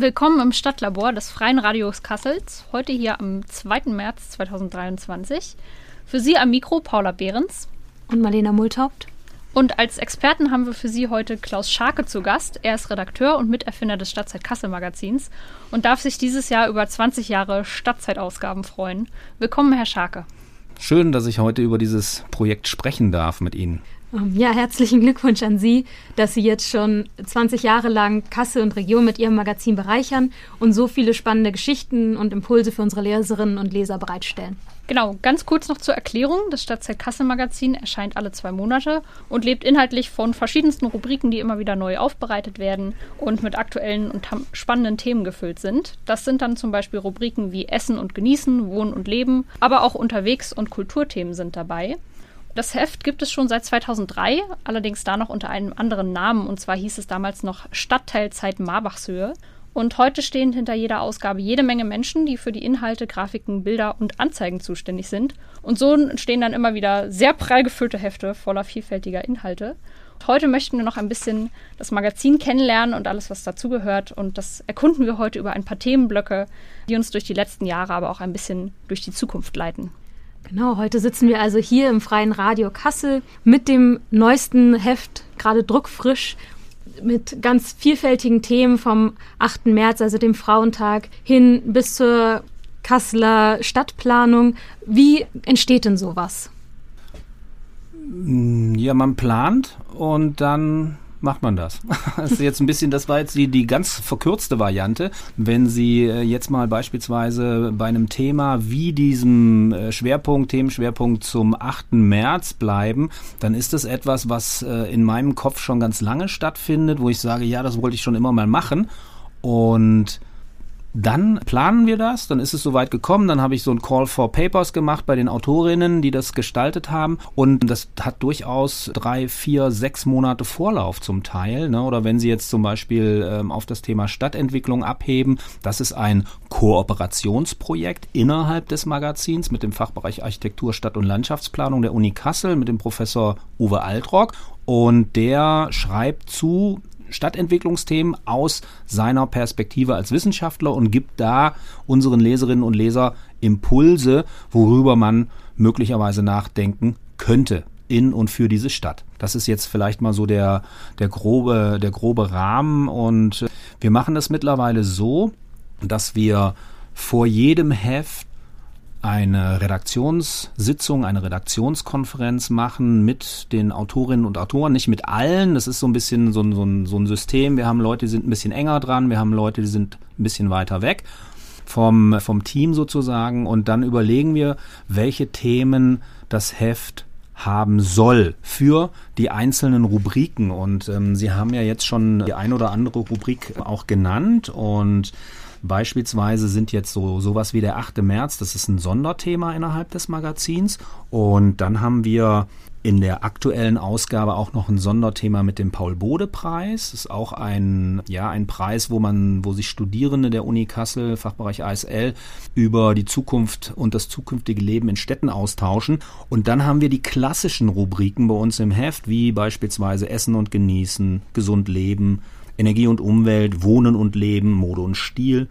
Willkommen im Stadtlabor des Freien Radios Kassels, heute hier am 2. März 2023. Für Sie am Mikro Paula Behrens und Marlena Multhaupt. Und als Experten haben wir für Sie heute Klaus Scharke zu Gast. Er ist Redakteur und Miterfinder des Stadtzeit Kassel Magazins und darf sich dieses Jahr über 20 Jahre Stadtzeitausgaben freuen. Willkommen, Herr Scharke. Schön, dass ich heute über dieses Projekt sprechen darf mit Ihnen. Ähm, ja, herzlichen Glückwunsch an Sie, dass Sie jetzt schon 20 Jahre lang Kassel und Region mit Ihrem Magazin bereichern und so viele spannende Geschichten und Impulse für unsere Leserinnen und Leser bereitstellen. Genau, ganz kurz noch zur Erklärung. Das Stadtzeit Kassel Magazin erscheint alle zwei Monate und lebt inhaltlich von verschiedensten Rubriken, die immer wieder neu aufbereitet werden und mit aktuellen und spannenden Themen gefüllt sind. Das sind dann zum Beispiel Rubriken wie Essen und Genießen, Wohnen und Leben, aber auch Unterwegs- und Kulturthemen sind dabei. Das Heft gibt es schon seit 2003, allerdings da noch unter einem anderen Namen. Und zwar hieß es damals noch Stadtteilzeit Marbachshöhe. Und heute stehen hinter jeder Ausgabe jede Menge Menschen, die für die Inhalte, Grafiken, Bilder und Anzeigen zuständig sind. Und so entstehen dann immer wieder sehr prall gefüllte Hefte voller vielfältiger Inhalte. Heute möchten wir noch ein bisschen das Magazin kennenlernen und alles, was dazugehört. Und das erkunden wir heute über ein paar Themenblöcke, die uns durch die letzten Jahre, aber auch ein bisschen durch die Zukunft leiten. Genau, heute sitzen wir also hier im Freien Radio Kassel mit dem neuesten Heft, gerade druckfrisch, mit ganz vielfältigen Themen vom 8. März, also dem Frauentag, hin bis zur Kasseler Stadtplanung. Wie entsteht denn sowas? Ja, man plant und dann macht man das. Das ist jetzt ein bisschen, das war jetzt die, die ganz verkürzte Variante. Wenn Sie äh, jetzt mal beispielsweise bei einem Thema wie diesem äh, Schwerpunkt, Themenschwerpunkt zum 8. März bleiben, dann ist das etwas, was äh, in meinem Kopf schon ganz lange stattfindet, wo ich sage, ja, das wollte ich schon immer mal machen. Und dann planen wir das, dann ist es soweit gekommen, dann habe ich so ein Call for Papers gemacht bei den Autorinnen, die das gestaltet haben und das hat durchaus drei, vier, sechs Monate Vorlauf zum Teil. Ne? Oder wenn Sie jetzt zum Beispiel ähm, auf das Thema Stadtentwicklung abheben, das ist ein Kooperationsprojekt innerhalb des Magazins mit dem Fachbereich Architektur, Stadt- und Landschaftsplanung der Uni Kassel mit dem Professor Uwe Altrock und der schreibt zu Stadtentwicklungsthemen aus seiner Perspektive als Wissenschaftler und gibt da unseren Leserinnen und Leser Impulse, worüber man möglicherweise nachdenken könnte in und für diese Stadt. Das ist jetzt vielleicht mal so der, der grobe, der grobe Rahmen und wir machen das mittlerweile so, dass wir vor jedem Heft eine Redaktionssitzung, eine Redaktionskonferenz machen mit den Autorinnen und Autoren, nicht mit allen. Das ist so ein bisschen so ein, so ein, so ein System. Wir haben Leute, die sind ein bisschen enger dran, wir haben Leute, die sind ein bisschen weiter weg vom, vom Team sozusagen. Und dann überlegen wir, welche Themen das Heft haben soll für die einzelnen Rubriken. Und ähm, Sie haben ja jetzt schon die ein oder andere Rubrik auch genannt und Beispielsweise sind jetzt so sowas wie der 8. März, das ist ein Sonderthema innerhalb des Magazins. Und dann haben wir in der aktuellen Ausgabe auch noch ein Sonderthema mit dem Paul-Bode-Preis. Das ist auch ein, ja, ein Preis, wo man, wo sich Studierende der Uni Kassel, Fachbereich ASL, über die Zukunft und das zukünftige Leben in Städten austauschen. Und dann haben wir die klassischen Rubriken bei uns im Heft, wie beispielsweise Essen und Genießen, Gesund Leben, Energie und Umwelt, Wohnen und Leben, Mode und Stil,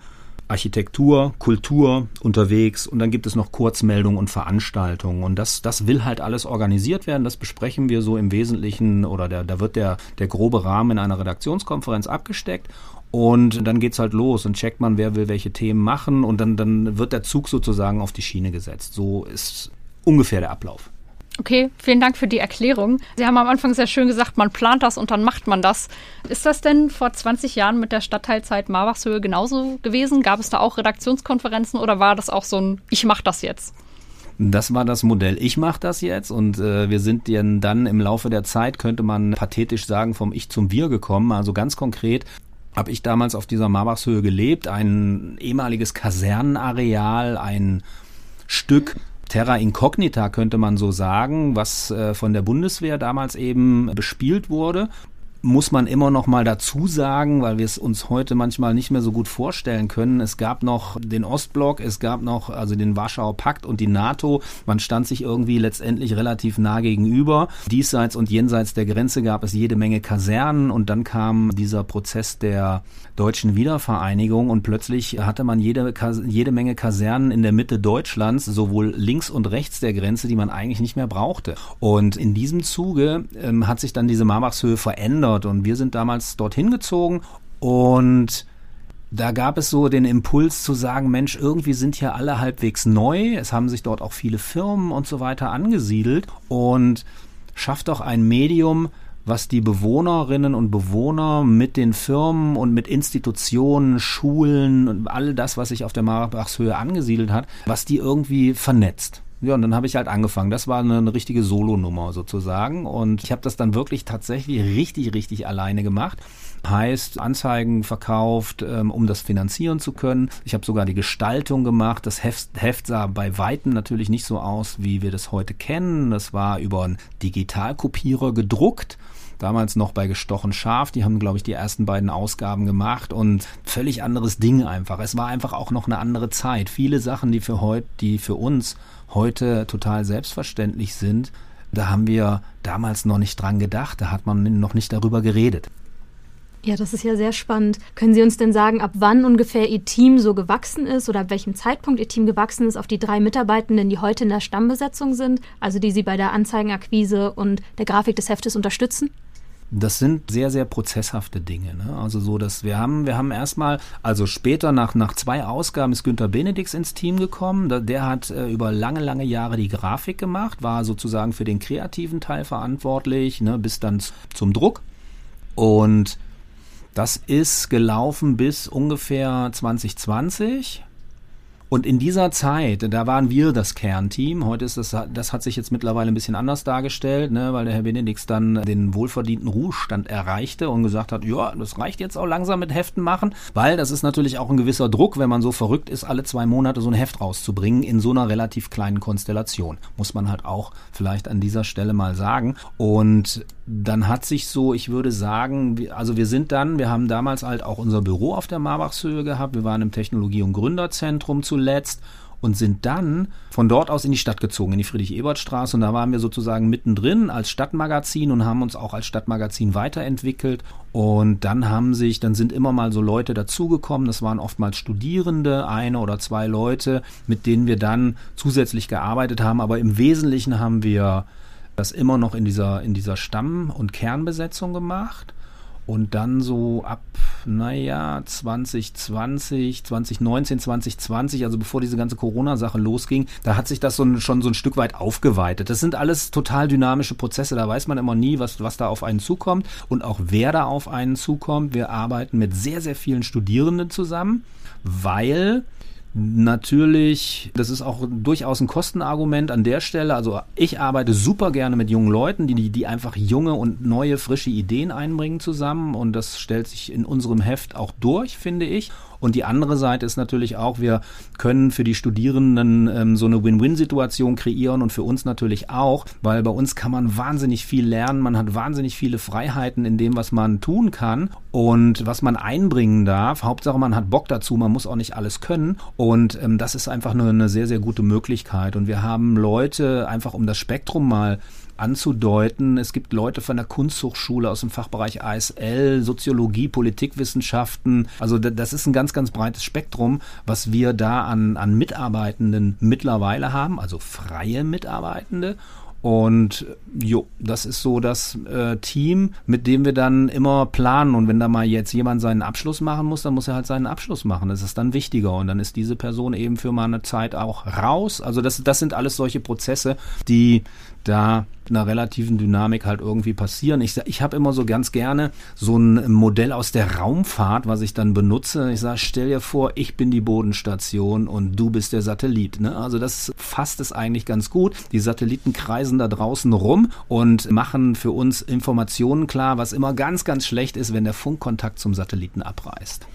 Architektur, Kultur unterwegs und dann gibt es noch Kurzmeldungen und Veranstaltungen und das, das will halt alles organisiert werden. Das besprechen wir so im Wesentlichen oder der, da wird der, der grobe Rahmen in einer Redaktionskonferenz abgesteckt und dann geht's halt los und checkt man, wer will welche Themen machen und dann, dann wird der Zug sozusagen auf die Schiene gesetzt. So ist ungefähr der Ablauf. Okay, vielen Dank für die Erklärung. Sie haben am Anfang sehr schön gesagt, man plant das und dann macht man das. Ist das denn vor 20 Jahren mit der Stadtteilzeit Marwachshöhe genauso gewesen? Gab es da auch Redaktionskonferenzen oder war das auch so ein Ich mach das jetzt? Das war das Modell. Ich mache das jetzt und äh, wir sind dann im Laufe der Zeit, könnte man pathetisch sagen, vom Ich zum Wir gekommen. Also ganz konkret habe ich damals auf dieser Marbachshöhe gelebt, ein ehemaliges Kasernenareal, ein Stück Terra Incognita könnte man so sagen, was äh, von der Bundeswehr damals eben bespielt wurde. Muss man immer noch mal dazu sagen, weil wir es uns heute manchmal nicht mehr so gut vorstellen können. Es gab noch den Ostblock, es gab noch also den Warschauer Pakt und die NATO. Man stand sich irgendwie letztendlich relativ nah gegenüber. Diesseits und jenseits der Grenze gab es jede Menge Kasernen und dann kam dieser Prozess der deutschen Wiedervereinigung und plötzlich hatte man jede, jede Menge Kasernen in der Mitte Deutschlands, sowohl links und rechts der Grenze, die man eigentlich nicht mehr brauchte. Und in diesem Zuge ähm, hat sich dann diese Marbachshöhe verändert verändert. Und wir sind damals dorthin gezogen und da gab es so den Impuls zu sagen, Mensch, irgendwie sind hier alle halbwegs neu. Es haben sich dort auch viele Firmen und so weiter angesiedelt und schafft doch ein Medium, was die Bewohnerinnen und Bewohner mit den Firmen und mit Institutionen, Schulen und all das, was sich auf der Marabachshöhe angesiedelt hat, was die irgendwie vernetzt. Ja, und dann habe ich halt angefangen. Das war eine, eine richtige Solonummer sozusagen. Und ich habe das dann wirklich tatsächlich richtig, richtig alleine gemacht. Heißt, Anzeigen verkauft, ähm, um das finanzieren zu können. Ich habe sogar die Gestaltung gemacht. Das Heft, Heft sah bei Weitem natürlich nicht so aus, wie wir das heute kennen. Das war über einen Digitalkopierer gedruckt damals noch bei Gestochen Scharf. Die haben, glaube ich, die ersten beiden Ausgaben gemacht und völlig anderes Ding einfach. Es war einfach auch noch eine andere Zeit. Viele Sachen, die für heute, die für uns heute total selbstverständlich sind, da haben wir damals noch nicht dran gedacht, da hat man noch nicht darüber geredet. Ja, das ist ja sehr spannend. Können Sie uns denn sagen, ab wann ungefähr Ihr Team so gewachsen ist oder ab welchem Zeitpunkt Ihr Team gewachsen ist auf die drei Mitarbeitenden, die heute in der Stammbesetzung sind, also die Sie bei der Anzeigenakquise und der Grafik des Heftes unterstützen? Das sind sehr, sehr prozesshafte Dinge. Ne? Also so, dass wir haben, wir haben erstmal, also später nach, nach zwei Ausgaben ist Günter Benedix ins Team gekommen. Der hat äh, über lange, lange Jahre die Grafik gemacht, war sozusagen für den kreativen Teil verantwortlich, ne, bis dann zum Druck. Und das ist gelaufen bis ungefähr 2020. Und in dieser Zeit, da waren wir das Kernteam. Heute ist das, das hat sich jetzt mittlerweile ein bisschen anders dargestellt, ne, weil der Herr Benedix dann den wohlverdienten Ruhestand erreichte und gesagt hat, ja, das reicht jetzt auch langsam mit Heften machen, weil das ist natürlich auch ein gewisser Druck, wenn man so verrückt ist, alle zwei Monate so ein Heft rauszubringen in so einer relativ kleinen Konstellation. Muss man halt auch vielleicht an dieser Stelle mal sagen. Und dann hat sich so, ich würde sagen, also wir sind dann, wir haben damals halt auch unser Büro auf der Marbachshöhe gehabt, wir waren im Technologie- und Gründerzentrum zuletzt und sind dann von dort aus in die Stadt gezogen, in die Friedrich-Ebert-Straße. Und da waren wir sozusagen mittendrin als Stadtmagazin und haben uns auch als Stadtmagazin weiterentwickelt. Und dann haben sich, dann sind immer mal so Leute dazugekommen, das waren oftmals Studierende, eine oder zwei Leute, mit denen wir dann zusätzlich gearbeitet haben, aber im Wesentlichen haben wir das immer noch in dieser, in dieser Stamm- und Kernbesetzung gemacht. Und dann so ab, naja, 2020, 2019, 2020, also bevor diese ganze Corona-Sache losging, da hat sich das so, schon so ein Stück weit aufgeweitet. Das sind alles total dynamische Prozesse, da weiß man immer nie, was, was da auf einen zukommt und auch wer da auf einen zukommt. Wir arbeiten mit sehr, sehr vielen Studierenden zusammen, weil Natürlich, das ist auch durchaus ein Kostenargument an der Stelle. Also ich arbeite super gerne mit jungen Leuten, die, die einfach junge und neue, frische Ideen einbringen zusammen. Und das stellt sich in unserem Heft auch durch, finde ich. Und die andere Seite ist natürlich auch, wir können für die Studierenden ähm, so eine Win-Win-Situation kreieren und für uns natürlich auch, weil bei uns kann man wahnsinnig viel lernen, man hat wahnsinnig viele Freiheiten in dem, was man tun kann und was man einbringen darf. Hauptsache, man hat Bock dazu, man muss auch nicht alles können. Und ähm, das ist einfach nur eine sehr, sehr gute Möglichkeit. Und wir haben Leute, einfach um das Spektrum mal anzudeuten. Es gibt Leute von der Kunsthochschule aus dem Fachbereich ASL, Soziologie, Politikwissenschaften. Also das ist ein ganz, ganz breites Spektrum, was wir da an, an Mitarbeitenden mittlerweile haben, also freie Mitarbeitende. Und jo, das ist so das äh, Team, mit dem wir dann immer planen. Und wenn da mal jetzt jemand seinen Abschluss machen muss, dann muss er halt seinen Abschluss machen. Das ist dann wichtiger. Und dann ist diese Person eben für mal eine Zeit auch raus. Also das, das sind alles solche Prozesse, die da einer relativen Dynamik halt irgendwie passieren. Ich, ich habe immer so ganz gerne so ein Modell aus der Raumfahrt, was ich dann benutze. Ich sage, stell dir vor, ich bin die Bodenstation und du bist der Satellit. Ne? Also das fasst es eigentlich ganz gut. Die Satelliten kreisen da draußen rum und machen für uns Informationen klar, was immer ganz, ganz schlecht ist, wenn der Funkkontakt zum Satelliten abreißt.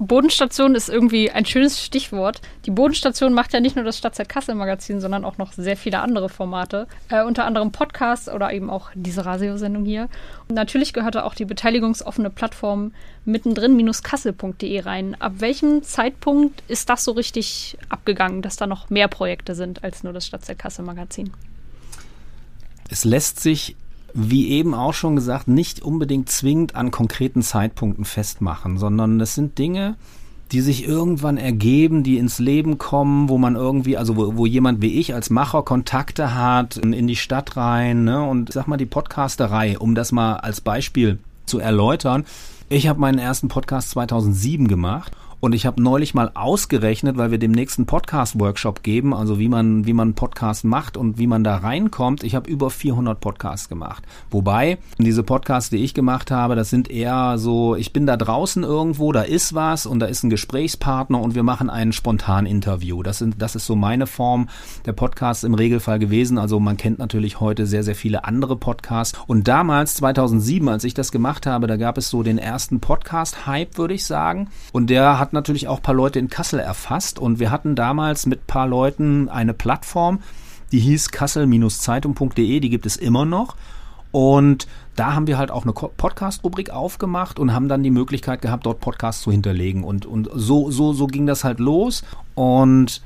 Bodenstation ist irgendwie ein schönes Stichwort. Die Bodenstation macht ja nicht nur das Stadtzeit Kassel Magazin, sondern auch noch sehr viele andere Formate, äh, unter anderem Podcasts oder eben auch diese Radiosendung hier. Und natürlich gehörte auch die beteiligungsoffene Plattform mittendrin-kassel.de rein. Ab welchem Zeitpunkt ist das so richtig abgegangen, dass da noch mehr Projekte sind als nur das Stadtzeit Kassel Magazin? Es lässt sich wie eben auch schon gesagt, nicht unbedingt zwingend an konkreten Zeitpunkten festmachen, sondern das sind Dinge, die sich irgendwann ergeben, die ins Leben kommen, wo man irgendwie, also wo, wo jemand wie ich als Macher Kontakte hat in die Stadt rein, ne? Und sag mal die Podcasterei, um das mal als Beispiel zu erläutern. Ich habe meinen ersten Podcast 2007 gemacht und ich habe neulich mal ausgerechnet, weil wir dem nächsten Podcast-Workshop geben, also wie man, wie man Podcast macht und wie man da reinkommt. Ich habe über 400 Podcasts gemacht. Wobei, diese Podcasts, die ich gemacht habe, das sind eher so, ich bin da draußen irgendwo, da ist was und da ist ein Gesprächspartner und wir machen ein Spontan-Interview. Das, sind, das ist so meine Form der Podcasts im Regelfall gewesen. Also man kennt natürlich heute sehr, sehr viele andere Podcasts. Und damals, 2007, als ich das gemacht habe, da gab es so den ersten Podcast-Hype, würde ich sagen. Und der hat hat natürlich auch ein paar Leute in Kassel erfasst und wir hatten damals mit ein paar Leuten eine Plattform, die hieß kassel-zeitung.de, die gibt es immer noch. Und da haben wir halt auch eine Podcast-Rubrik aufgemacht und haben dann die Möglichkeit gehabt, dort Podcasts zu hinterlegen. Und, und so, so, so ging das halt los. Und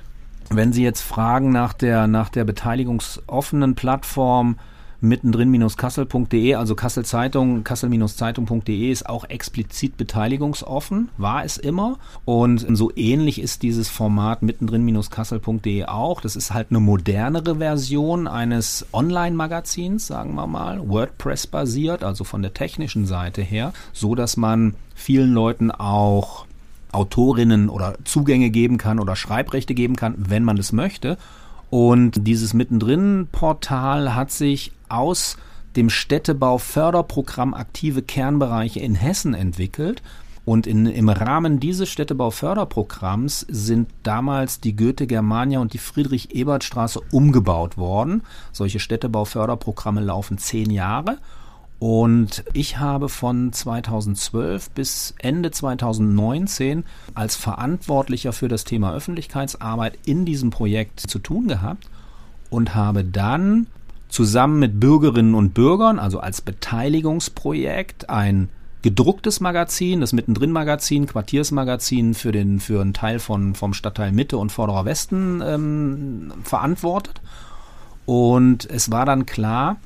wenn Sie jetzt fragen nach der, nach der beteiligungsoffenen Plattform, mittendrin-kassel.de, also Kassel Zeitung, kassel-zeitung.de ist auch explizit beteiligungsoffen, war es immer. Und so ähnlich ist dieses Format mittendrin-kassel.de auch. Das ist halt eine modernere Version eines Online-Magazins, sagen wir mal, WordPress basiert, also von der technischen Seite her, so dass man vielen Leuten auch Autorinnen oder Zugänge geben kann oder Schreibrechte geben kann, wenn man das möchte. Und dieses Mittendrin-Portal hat sich aus dem Städtebau-Förderprogramm aktive Kernbereiche in Hessen entwickelt. Und in, im Rahmen dieses Städtebau-Förderprogramms sind damals die Goethe-Germania und die Friedrich-Ebert-Straße umgebaut worden. Solche Städtebau-Förderprogramme laufen zehn Jahre. Und ich habe von 2012 bis Ende 2019 als Verantwortlicher für das Thema Öffentlichkeitsarbeit in diesem Projekt zu tun gehabt und habe dann zusammen mit Bürgerinnen und Bürgern, also als Beteiligungsprojekt, ein gedrucktes Magazin, das Mittendrin-Magazin, Quartiersmagazin für den für einen Teil von vom Stadtteil Mitte und Vorderer Westen ähm, verantwortet. Und es war dann klar,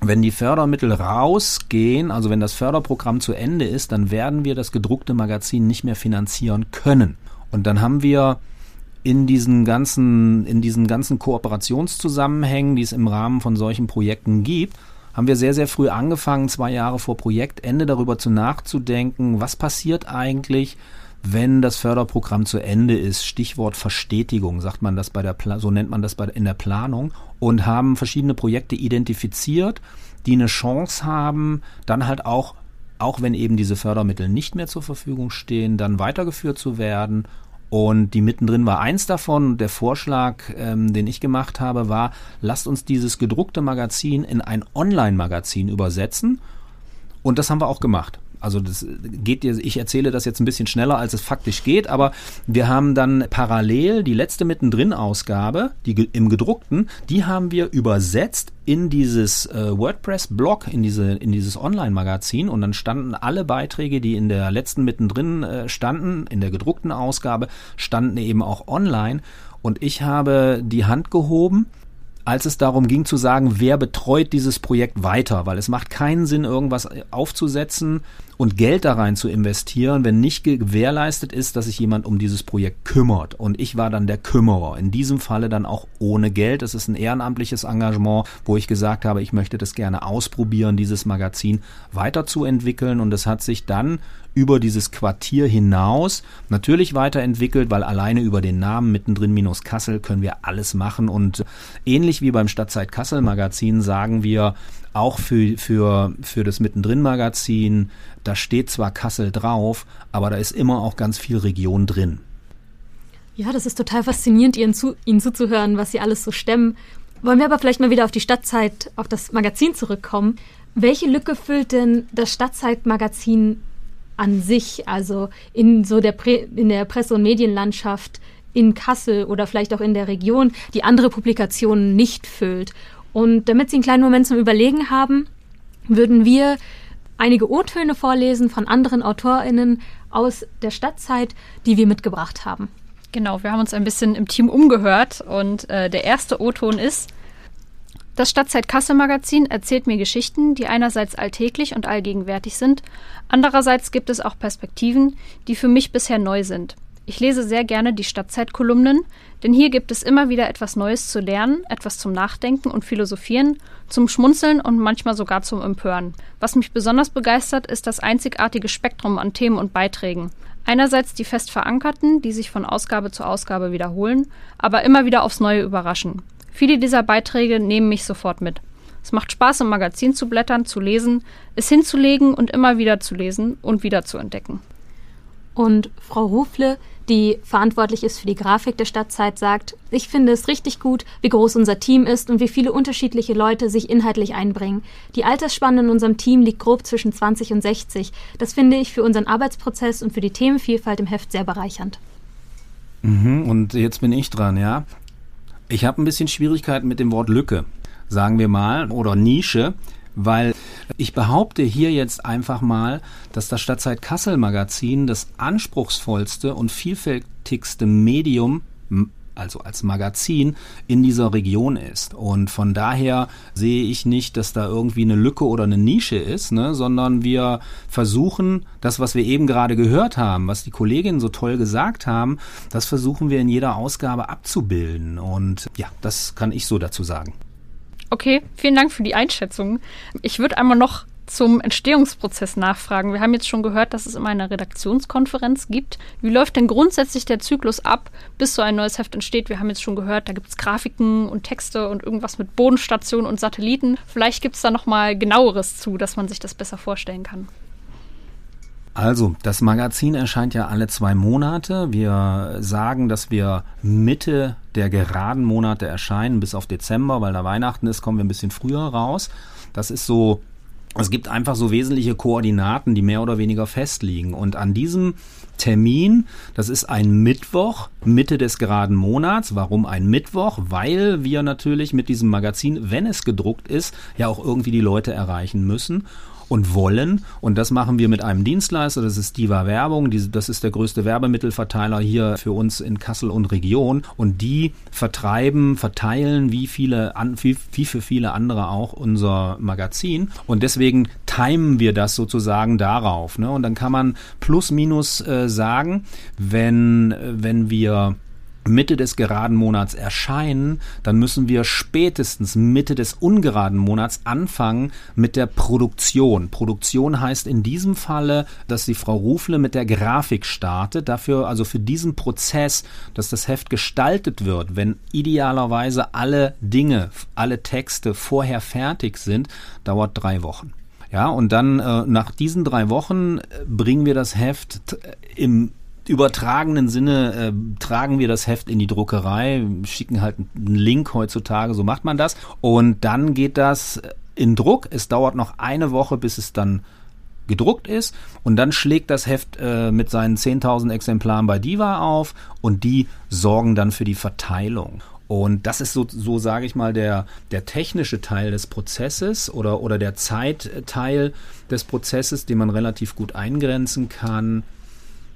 wenn die Fördermittel rausgehen, also wenn das Förderprogramm zu Ende ist, dann werden wir das gedruckte Magazin nicht mehr finanzieren können. Und dann haben wir in diesen ganzen, in diesen ganzen Kooperationszusammenhängen, die es im Rahmen von solchen Projekten gibt, haben wir sehr, sehr früh angefangen, zwei Jahre vor Projektende darüber zu nachzudenken, was passiert eigentlich, wenn das Förderprogramm zu Ende ist. Stichwort Verstetigung, sagt man das bei der, Pla so nennt man das bei, in der Planung und haben verschiedene Projekte identifiziert, die eine Chance haben, dann halt auch, auch wenn eben diese Fördermittel nicht mehr zur Verfügung stehen, dann weitergeführt zu werden und die mittendrin war eins davon. Der Vorschlag, ähm, den ich gemacht habe, war, lasst uns dieses gedruckte Magazin in ein Online-Magazin übersetzen. Und das haben wir auch gemacht. Also das geht dir, ich erzähle das jetzt ein bisschen schneller, als es faktisch geht, aber wir haben dann parallel die letzte mittendrin Ausgabe, die im gedruckten, die haben wir übersetzt in dieses äh, WordPress-Blog, in diese in dieses Online-Magazin und dann standen alle Beiträge, die in der letzten mittendrin äh, standen, in der gedruckten Ausgabe, standen eben auch online und ich habe die Hand gehoben als es darum ging zu sagen, wer betreut dieses Projekt weiter, weil es macht keinen Sinn, irgendwas aufzusetzen und Geld da rein zu investieren, wenn nicht gewährleistet ist, dass sich jemand um dieses Projekt kümmert. Und ich war dann der Kümmerer. In diesem Falle dann auch ohne Geld. Es ist ein ehrenamtliches Engagement, wo ich gesagt habe, ich möchte das gerne ausprobieren, dieses Magazin weiterzuentwickeln. Und es hat sich dann über dieses Quartier hinaus natürlich weiterentwickelt, weil alleine über den Namen mittendrin minus Kassel können wir alles machen und ähnlich wie beim Stadtzeit Kassel Magazin sagen wir auch für, für, für das mittendrin Magazin, da steht zwar Kassel drauf, aber da ist immer auch ganz viel Region drin. Ja, das ist total faszinierend, Ihnen, zu, Ihnen zuzuhören, was Sie alles so stemmen. Wollen wir aber vielleicht mal wieder auf die Stadtzeit, auf das Magazin zurückkommen. Welche Lücke füllt denn das Stadtzeitmagazin an sich, also in so der, Pre in der Presse- und Medienlandschaft in Kassel oder vielleicht auch in der Region, die andere Publikationen nicht füllt. Und damit Sie einen kleinen Moment zum Überlegen haben, würden wir einige O-Töne vorlesen von anderen AutorInnen aus der Stadtzeit, die wir mitgebracht haben. Genau, wir haben uns ein bisschen im Team umgehört und äh, der erste O-Ton ist, das Stadtzeit Kassel Magazin erzählt mir Geschichten, die einerseits alltäglich und allgegenwärtig sind, andererseits gibt es auch Perspektiven, die für mich bisher neu sind. Ich lese sehr gerne die Stadtzeitkolumnen, denn hier gibt es immer wieder etwas Neues zu lernen, etwas zum Nachdenken und Philosophieren, zum Schmunzeln und manchmal sogar zum Empören. Was mich besonders begeistert, ist das einzigartige Spektrum an Themen und Beiträgen. Einerseits die fest verankerten, die sich von Ausgabe zu Ausgabe wiederholen, aber immer wieder aufs Neue überraschen. Viele dieser Beiträge nehmen mich sofort mit. Es macht Spaß, im Magazin zu blättern, zu lesen, es hinzulegen und immer wieder zu lesen und wieder zu entdecken. Und Frau Rufle, die verantwortlich ist für die Grafik der Stadtzeit, sagt, ich finde es richtig gut, wie groß unser Team ist und wie viele unterschiedliche Leute sich inhaltlich einbringen. Die Altersspanne in unserem Team liegt grob zwischen 20 und 60. Das finde ich für unseren Arbeitsprozess und für die Themenvielfalt im Heft sehr bereichernd. Mhm, und jetzt bin ich dran, ja. Ich habe ein bisschen Schwierigkeiten mit dem Wort Lücke, sagen wir mal, oder Nische, weil ich behaupte hier jetzt einfach mal, dass das Stadtzeit Kassel Magazin das anspruchsvollste und vielfältigste Medium also als Magazin in dieser Region ist. Und von daher sehe ich nicht, dass da irgendwie eine Lücke oder eine Nische ist, ne, sondern wir versuchen, das, was wir eben gerade gehört haben, was die Kolleginnen so toll gesagt haben, das versuchen wir in jeder Ausgabe abzubilden. Und ja, das kann ich so dazu sagen. Okay, vielen Dank für die Einschätzung. Ich würde einmal noch zum Entstehungsprozess nachfragen. Wir haben jetzt schon gehört, dass es immer eine Redaktionskonferenz gibt. Wie läuft denn grundsätzlich der Zyklus ab, bis so ein neues Heft entsteht? Wir haben jetzt schon gehört, da gibt es Grafiken und Texte und irgendwas mit Bodenstationen und Satelliten. Vielleicht gibt es da noch mal genaueres zu, dass man sich das besser vorstellen kann. Also, das Magazin erscheint ja alle zwei Monate. Wir sagen, dass wir Mitte der geraden Monate erscheinen, bis auf Dezember, weil da Weihnachten ist, kommen wir ein bisschen früher raus. Das ist so, es gibt einfach so wesentliche Koordinaten, die mehr oder weniger festliegen. Und an diesem Termin, das ist ein Mittwoch, Mitte des geraden Monats. Warum ein Mittwoch? Weil wir natürlich mit diesem Magazin, wenn es gedruckt ist, ja auch irgendwie die Leute erreichen müssen und wollen. Und das machen wir mit einem Dienstleister, das ist Diva Werbung. das ist der größte Werbemittelverteiler hier für uns in Kassel und Region. Und die vertreiben, verteilen wie viele, wie, für viele andere auch unser Magazin. Und deswegen timen wir das sozusagen darauf. Ne? Und dann kann man plus minus äh, sagen, wenn, wenn wir Mitte des geraden Monats erscheinen, dann müssen wir spätestens Mitte des ungeraden Monats anfangen mit der Produktion. Produktion heißt in diesem Falle, dass die Frau Rufle mit der Grafik startet. Dafür, also für diesen Prozess, dass das Heft gestaltet wird, wenn idealerweise alle Dinge, alle Texte vorher fertig sind, dauert drei Wochen. Ja, und dann äh, nach diesen drei Wochen äh, bringen wir das Heft im übertragenen Sinne äh, tragen wir das Heft in die Druckerei, schicken halt einen Link heutzutage, so macht man das. Und dann geht das in Druck. Es dauert noch eine Woche, bis es dann gedruckt ist und dann schlägt das Heft äh, mit seinen 10.000 Exemplaren bei Diva auf und die sorgen dann für die Verteilung. Und das ist so, so sage ich mal, der, der technische Teil des Prozesses oder, oder der Zeitteil des Prozesses, den man relativ gut eingrenzen kann.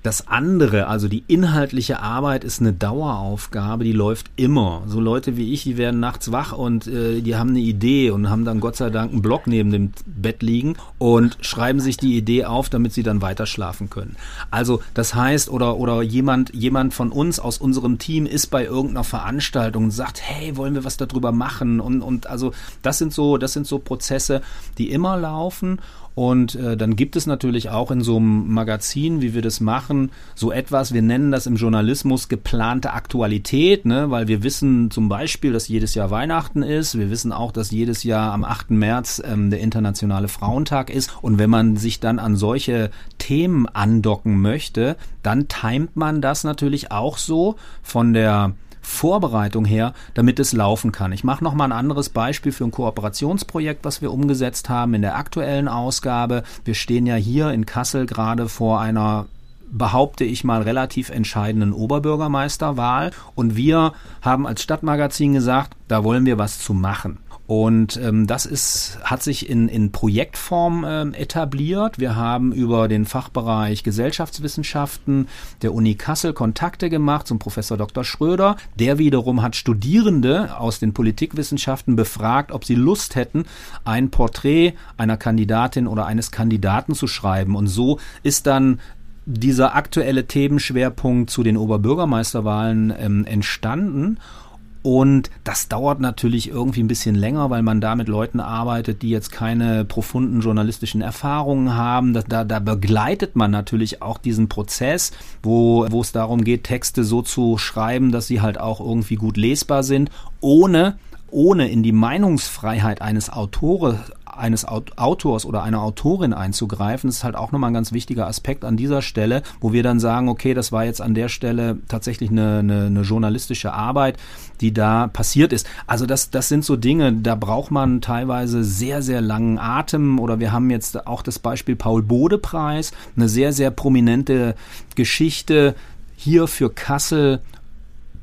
Das andere, also die inhaltliche Arbeit, ist eine Daueraufgabe, die läuft immer. So Leute wie ich, die werden nachts wach und äh, die haben eine Idee und haben dann Gott sei Dank einen Block neben dem Bett liegen und schreiben sich die Idee auf, damit sie dann weiter schlafen können. Also das heißt, oder, oder jemand, jemand von uns aus unserem Team ist bei irgendeiner Veranstaltung und sagt, hey, wollen wir was darüber machen? Und, und also das sind so, das sind so Prozesse, die immer laufen und äh, dann gibt es natürlich auch in so einem Magazin, wie wir das machen, so etwas, wir nennen das im Journalismus geplante Aktualität, ne? weil wir wissen zum Beispiel, dass jedes Jahr Weihnachten ist. Wir wissen auch, dass jedes Jahr am 8. März ähm, der Internationale Frauentag ist. Und wenn man sich dann an solche Themen andocken möchte, dann timet man das natürlich auch so von der Vorbereitung her, damit es laufen kann. Ich mache noch mal ein anderes Beispiel für ein Kooperationsprojekt, was wir umgesetzt haben in der aktuellen Ausgabe. Wir stehen ja hier in Kassel gerade vor einer behaupte ich mal, relativ entscheidenden Oberbürgermeisterwahl. Und wir haben als Stadtmagazin gesagt, da wollen wir was zu machen. Und ähm, das ist, hat sich in, in Projektform ähm, etabliert. Wir haben über den Fachbereich Gesellschaftswissenschaften der Uni Kassel Kontakte gemacht zum Professor Dr. Schröder. Der wiederum hat Studierende aus den Politikwissenschaften befragt, ob sie Lust hätten, ein Porträt einer Kandidatin oder eines Kandidaten zu schreiben. Und so ist dann dieser aktuelle Themenschwerpunkt zu den Oberbürgermeisterwahlen ähm, entstanden. Und das dauert natürlich irgendwie ein bisschen länger, weil man da mit Leuten arbeitet, die jetzt keine profunden journalistischen Erfahrungen haben. Da, da, da begleitet man natürlich auch diesen Prozess, wo, wo es darum geht, Texte so zu schreiben, dass sie halt auch irgendwie gut lesbar sind, ohne ohne in die Meinungsfreiheit eines Autore, eines Autors oder einer Autorin einzugreifen, ist halt auch nochmal ein ganz wichtiger Aspekt an dieser Stelle, wo wir dann sagen, okay, das war jetzt an der Stelle tatsächlich eine, eine, eine journalistische Arbeit, die da passiert ist. Also das, das sind so Dinge, da braucht man teilweise sehr, sehr langen Atem oder wir haben jetzt auch das Beispiel Paul Bode Preis, eine sehr, sehr prominente Geschichte hier für Kassel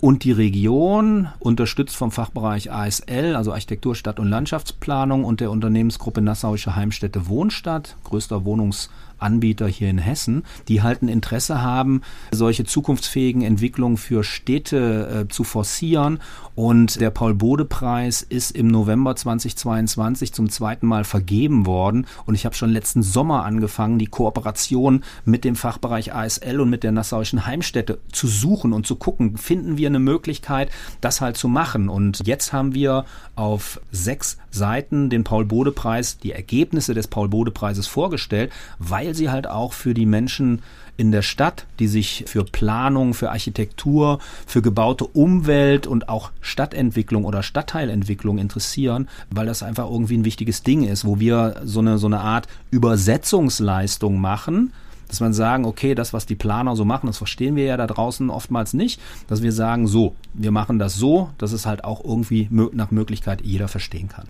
und die Region, unterstützt vom Fachbereich ASL, also Architektur, Stadt- und Landschaftsplanung und der Unternehmensgruppe Nassauische Heimstätte Wohnstadt, größter Wohnungs- Anbieter hier in Hessen, die halt ein Interesse haben, solche zukunftsfähigen Entwicklungen für Städte äh, zu forcieren. Und der Paul-Bode-Preis ist im November 2022 zum zweiten Mal vergeben worden. Und ich habe schon letzten Sommer angefangen, die Kooperation mit dem Fachbereich ASL und mit der Nassauischen Heimstätte zu suchen und zu gucken, finden wir eine Möglichkeit, das halt zu machen. Und jetzt haben wir auf sechs Seiten den Paul-Bode-Preis, die Ergebnisse des Paul-Bode-Preises vorgestellt, weil weil sie halt auch für die Menschen in der Stadt, die sich für Planung, für Architektur, für gebaute Umwelt und auch Stadtentwicklung oder Stadtteilentwicklung interessieren, weil das einfach irgendwie ein wichtiges Ding ist, wo wir so eine, so eine Art Übersetzungsleistung machen, dass man sagen, okay, das, was die Planer so machen, das verstehen wir ja da draußen oftmals nicht, dass wir sagen, so, wir machen das so, dass es halt auch irgendwie nach Möglichkeit jeder verstehen kann.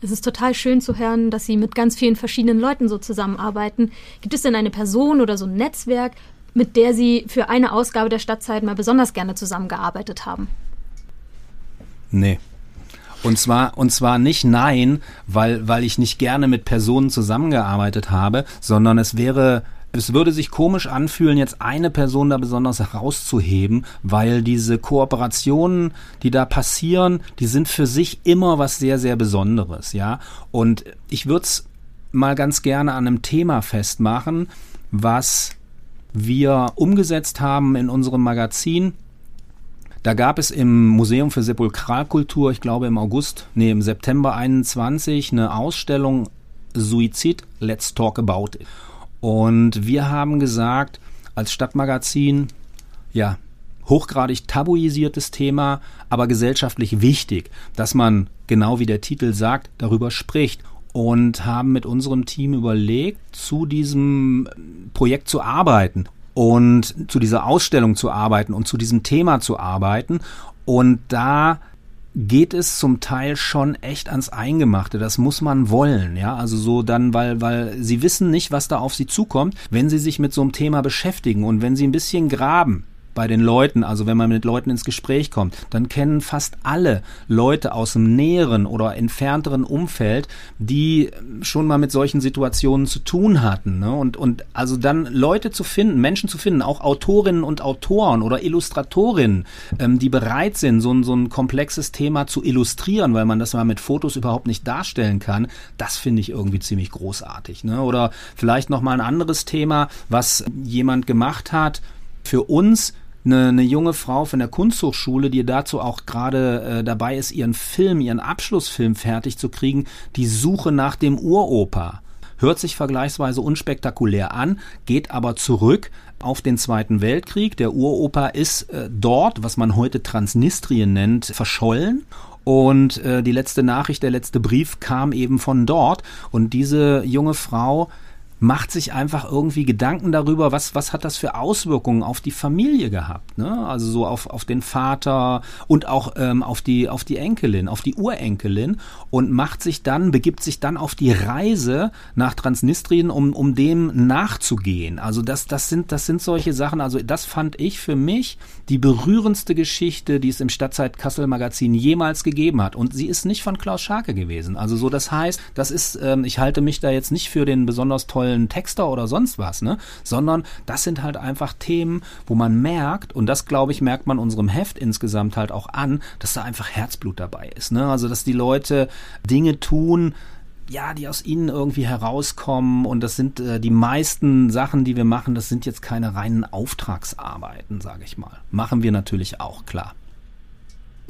Es ist total schön zu hören, dass Sie mit ganz vielen verschiedenen Leuten so zusammenarbeiten. Gibt es denn eine Person oder so ein Netzwerk, mit der Sie für eine Ausgabe der Stadtzeit mal besonders gerne zusammengearbeitet haben? Nee. Und zwar, und zwar nicht nein, weil, weil ich nicht gerne mit Personen zusammengearbeitet habe, sondern es wäre es würde sich komisch anfühlen, jetzt eine Person da besonders herauszuheben, weil diese Kooperationen, die da passieren, die sind für sich immer was sehr, sehr Besonderes, ja. Und ich würde es mal ganz gerne an einem Thema festmachen, was wir umgesetzt haben in unserem Magazin. Da gab es im Museum für Sepulkralkultur, ich glaube im August, nee, im September 21, eine Ausstellung Suizid, Let's Talk About It. Und wir haben gesagt, als Stadtmagazin, ja, hochgradig tabuisiertes Thema, aber gesellschaftlich wichtig, dass man, genau wie der Titel sagt, darüber spricht und haben mit unserem Team überlegt, zu diesem Projekt zu arbeiten und zu dieser Ausstellung zu arbeiten und zu diesem Thema zu arbeiten. Und da geht es zum Teil schon echt ans Eingemachte. Das muss man wollen, ja. Also so dann, weil, weil sie wissen nicht, was da auf sie zukommt, wenn sie sich mit so einem Thema beschäftigen und wenn sie ein bisschen graben bei den Leuten, also wenn man mit Leuten ins Gespräch kommt, dann kennen fast alle Leute aus dem näheren oder entfernteren Umfeld, die schon mal mit solchen Situationen zu tun hatten. Ne? Und, und also dann Leute zu finden, Menschen zu finden, auch Autorinnen und Autoren oder Illustratorinnen, ähm, die bereit sind, so ein, so ein komplexes Thema zu illustrieren, weil man das mal mit Fotos überhaupt nicht darstellen kann, das finde ich irgendwie ziemlich großartig. Ne? Oder vielleicht noch mal ein anderes Thema, was jemand gemacht hat, für uns eine, eine junge Frau von der Kunsthochschule, die dazu auch gerade äh, dabei ist, ihren Film, ihren Abschlussfilm fertig zu kriegen, die Suche nach dem Uropa. Hört sich vergleichsweise unspektakulär an, geht aber zurück auf den Zweiten Weltkrieg. Der Uropa ist äh, dort, was man heute Transnistrien nennt, verschollen. Und äh, die letzte Nachricht, der letzte Brief kam eben von dort. Und diese junge Frau macht sich einfach irgendwie Gedanken darüber, was, was hat das für Auswirkungen auf die Familie gehabt, ne? Also so auf, auf den Vater und auch ähm, auf die, auf die Enkelin, auf die Urenkelin und macht sich dann, begibt sich dann auf die Reise nach Transnistrien, um, um dem nachzugehen. Also das, das sind, das sind solche Sachen, also das fand ich für mich die berührendste Geschichte, die es im Stadtzeit Kassel Magazin jemals gegeben hat. Und sie ist nicht von Klaus Scharke gewesen. Also so, das heißt, das ist, ähm, ich halte mich da jetzt nicht für den besonders tollen tollen Texter oder sonst was, ne? Sondern das sind halt einfach Themen, wo man merkt, und das glaube ich, merkt man unserem Heft insgesamt halt auch an, dass da einfach Herzblut dabei ist. Ne? Also dass die Leute Dinge tun, ja, die aus ihnen irgendwie herauskommen und das sind äh, die meisten Sachen, die wir machen, das sind jetzt keine reinen Auftragsarbeiten, sage ich mal. Machen wir natürlich auch, klar.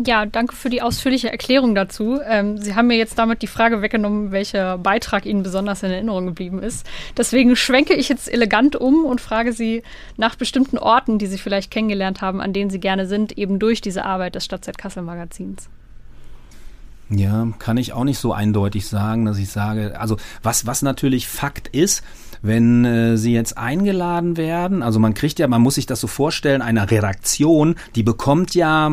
Ja, danke für die ausführliche Erklärung dazu. Ähm, Sie haben mir jetzt damit die Frage weggenommen, welcher Beitrag Ihnen besonders in Erinnerung geblieben ist. Deswegen schwenke ich jetzt elegant um und frage Sie nach bestimmten Orten, die Sie vielleicht kennengelernt haben, an denen Sie gerne sind, eben durch diese Arbeit des Stadtzeit Kassel Magazins. Ja, kann ich auch nicht so eindeutig sagen, dass ich sage, also was, was natürlich Fakt ist, wenn äh, sie jetzt eingeladen werden, also man kriegt ja, man muss sich das so vorstellen, eine Redaktion, die bekommt ja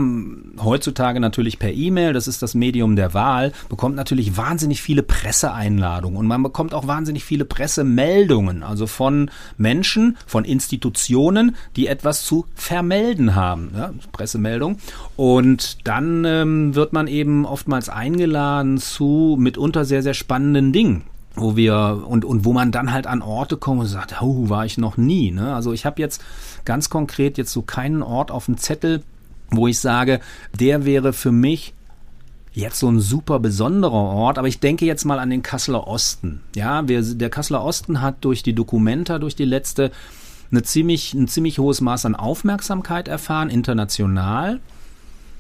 heutzutage natürlich per E-Mail, das ist das Medium der Wahl, bekommt natürlich wahnsinnig viele Presseeinladungen und man bekommt auch wahnsinnig viele Pressemeldungen, also von Menschen, von Institutionen, die etwas zu vermelden haben, ja, Pressemeldung. Und dann ähm, wird man eben oftmals eingeladen zu mitunter sehr, sehr spannenden Dingen wo wir und und wo man dann halt an Orte kommt und sagt, oh, war ich noch nie. Ne? Also ich habe jetzt ganz konkret jetzt so keinen Ort auf dem Zettel, wo ich sage, der wäre für mich jetzt so ein super besonderer Ort, aber ich denke jetzt mal an den Kasseler Osten. Ja, wir, der Kasseler Osten hat durch die Dokumenta, durch die letzte, eine ziemlich, ein ziemlich hohes Maß an Aufmerksamkeit erfahren, international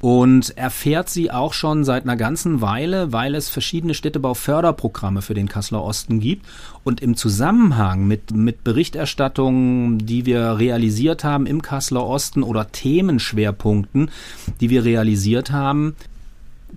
und erfährt sie auch schon seit einer ganzen Weile, weil es verschiedene Städtebauförderprogramme für den Kasseler Osten gibt. Und im Zusammenhang mit, mit Berichterstattungen, die wir realisiert haben im Kasseler Osten oder Themenschwerpunkten, die wir realisiert haben,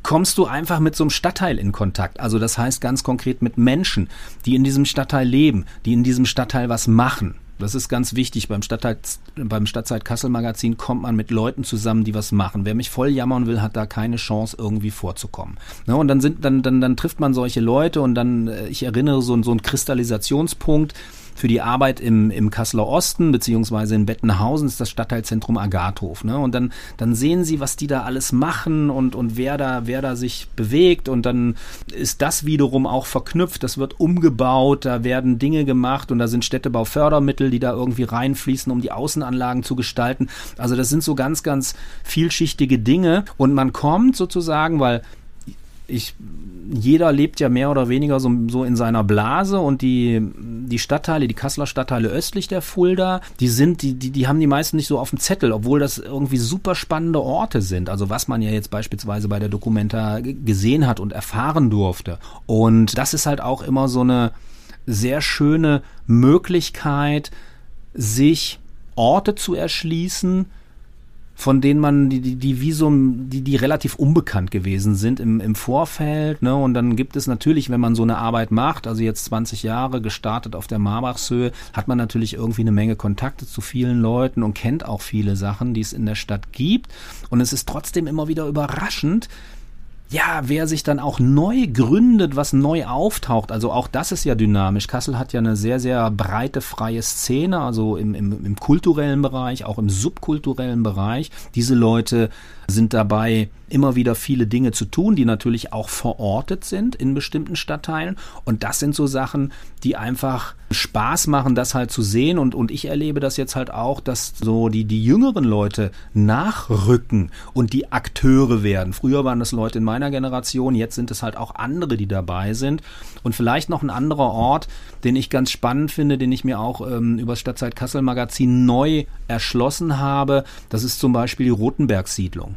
kommst du einfach mit so einem Stadtteil in Kontakt. Also das heißt ganz konkret mit Menschen, die in diesem Stadtteil leben, die in diesem Stadtteil was machen. Das ist ganz wichtig. Beim, Stadtzeit, beim Stadtzeit Kassel Magazin kommt man mit Leuten zusammen, die was machen. Wer mich voll jammern will, hat da keine Chance, irgendwie vorzukommen. Ne, und dann sind, dann, dann, dann trifft man solche Leute und dann, äh, ich erinnere so, so einen Kristallisationspunkt, für die Arbeit im, im Kasseler Osten, beziehungsweise in Bettenhausen ist das Stadtteilzentrum Agathof. Ne? Und dann, dann sehen sie, was die da alles machen und, und wer da, wer da sich bewegt und dann ist das wiederum auch verknüpft, das wird umgebaut, da werden Dinge gemacht und da sind Städtebaufördermittel, die da irgendwie reinfließen, um die Außenanlagen zu gestalten. Also das sind so ganz, ganz vielschichtige Dinge und man kommt sozusagen, weil ich, jeder lebt ja mehr oder weniger so, so in seiner Blase und die, die Stadtteile, die Kasseler Stadtteile östlich der Fulda, die sind, die, die, die haben die meisten nicht so auf dem Zettel, obwohl das irgendwie super spannende Orte sind. Also was man ja jetzt beispielsweise bei der Dokumenta gesehen hat und erfahren durfte. Und das ist halt auch immer so eine sehr schöne Möglichkeit, sich Orte zu erschließen, von denen man, die, die, die wie so, die, die relativ unbekannt gewesen sind im, im Vorfeld, ne, und dann gibt es natürlich, wenn man so eine Arbeit macht, also jetzt 20 Jahre gestartet auf der Marbachshöhe, hat man natürlich irgendwie eine Menge Kontakte zu vielen Leuten und kennt auch viele Sachen, die es in der Stadt gibt. Und es ist trotzdem immer wieder überraschend, ja, wer sich dann auch neu gründet, was neu auftaucht, also auch das ist ja dynamisch. Kassel hat ja eine sehr, sehr breite, freie Szene, also im, im, im kulturellen Bereich, auch im subkulturellen Bereich. Diese Leute sind dabei, immer wieder viele Dinge zu tun, die natürlich auch verortet sind in bestimmten Stadtteilen. Und das sind so Sachen, die einfach Spaß machen, das halt zu sehen. Und, und ich erlebe das jetzt halt auch, dass so die, die jüngeren Leute nachrücken und die Akteure werden. Früher waren das Leute in meiner Generation, jetzt sind es halt auch andere, die dabei sind. Und vielleicht noch ein anderer Ort, den ich ganz spannend finde, den ich mir auch ähm, über das Stadtzeit Kassel Magazin neu erschlossen habe. Das ist zum Beispiel die Rotenberg-Siedlung.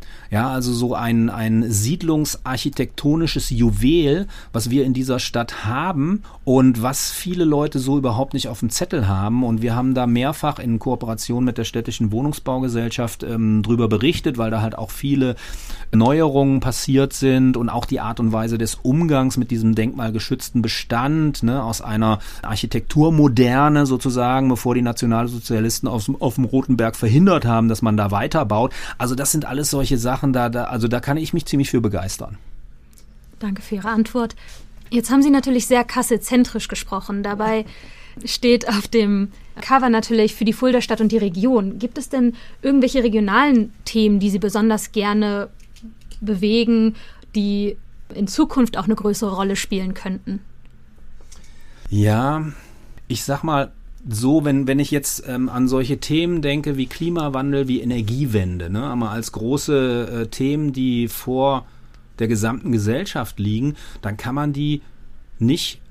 Ja, also so ein, ein siedlungsarchitektonisches Juwel, was wir in dieser Stadt haben und was viele Leute so überhaupt nicht auf dem Zettel haben. Und wir haben da mehrfach in Kooperation mit der städtischen Wohnungsbaugesellschaft ähm, drüber berichtet, weil da halt auch viele Neuerungen passiert sind und auch die Art und Weise des Umgangs mit diesem denkmalgeschützten Bestand, ne, aus einer Architekturmoderne sozusagen, bevor die Nationalsozialisten auf, auf dem Roten Berg verhindert haben, dass man da weiterbaut. Also das sind alles solche Sachen, da, da, also da kann ich mich ziemlich für begeistern. Danke für Ihre Antwort. Jetzt haben Sie natürlich sehr kassezentrisch gesprochen. Dabei steht auf dem Cover natürlich für die Fulda-Stadt und die Region. Gibt es denn irgendwelche regionalen Themen, die Sie besonders gerne bewegen, die in Zukunft auch eine größere Rolle spielen könnten? Ja, ich sag mal, so, wenn, wenn ich jetzt ähm, an solche Themen denke wie Klimawandel, wie Energiewende, ne, aber als große äh, Themen, die vor der gesamten Gesellschaft liegen, dann kann man die nicht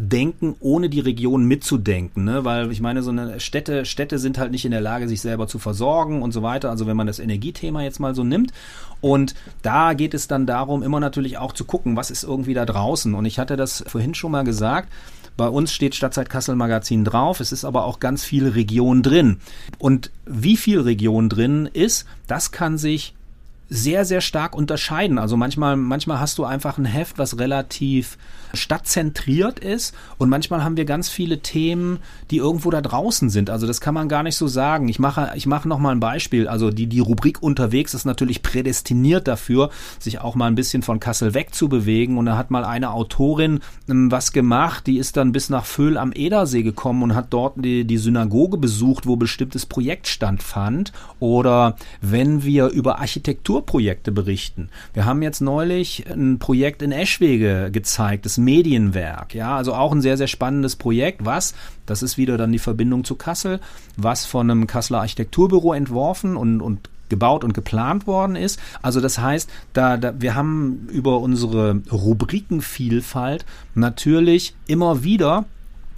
denken, ohne die Region mitzudenken, ne? weil ich meine, so eine Städte, Städte sind halt nicht in der Lage, sich selber zu versorgen und so weiter. Also wenn man das Energiethema jetzt mal so nimmt und da geht es dann darum, immer natürlich auch zu gucken, was ist irgendwie da draußen. Und ich hatte das vorhin schon mal gesagt, bei uns steht Stadtzeit Kassel Magazin drauf. Es ist aber auch ganz viel Region drin. Und wie viel Region drin ist, das kann sich sehr, sehr stark unterscheiden. Also manchmal, manchmal hast du einfach ein Heft, was relativ stadtzentriert ist und manchmal haben wir ganz viele Themen, die irgendwo da draußen sind. Also das kann man gar nicht so sagen. Ich mache, ich mache noch mal ein Beispiel. Also die, die Rubrik unterwegs ist natürlich prädestiniert dafür, sich auch mal ein bisschen von Kassel wegzubewegen. Und da hat mal eine Autorin ähm, was gemacht, die ist dann bis nach Föhl am Edersee gekommen und hat dort die, die Synagoge besucht, wo bestimmtes Projekt stattfand. Oder wenn wir über Architektur Kulturprojekte berichten. Wir haben jetzt neulich ein Projekt in Eschwege gezeigt, das Medienwerk. Ja, also auch ein sehr, sehr spannendes Projekt, was, das ist wieder dann die Verbindung zu Kassel, was von einem Kasseler Architekturbüro entworfen und, und gebaut und geplant worden ist. Also das heißt, da, da wir haben über unsere Rubrikenvielfalt natürlich immer wieder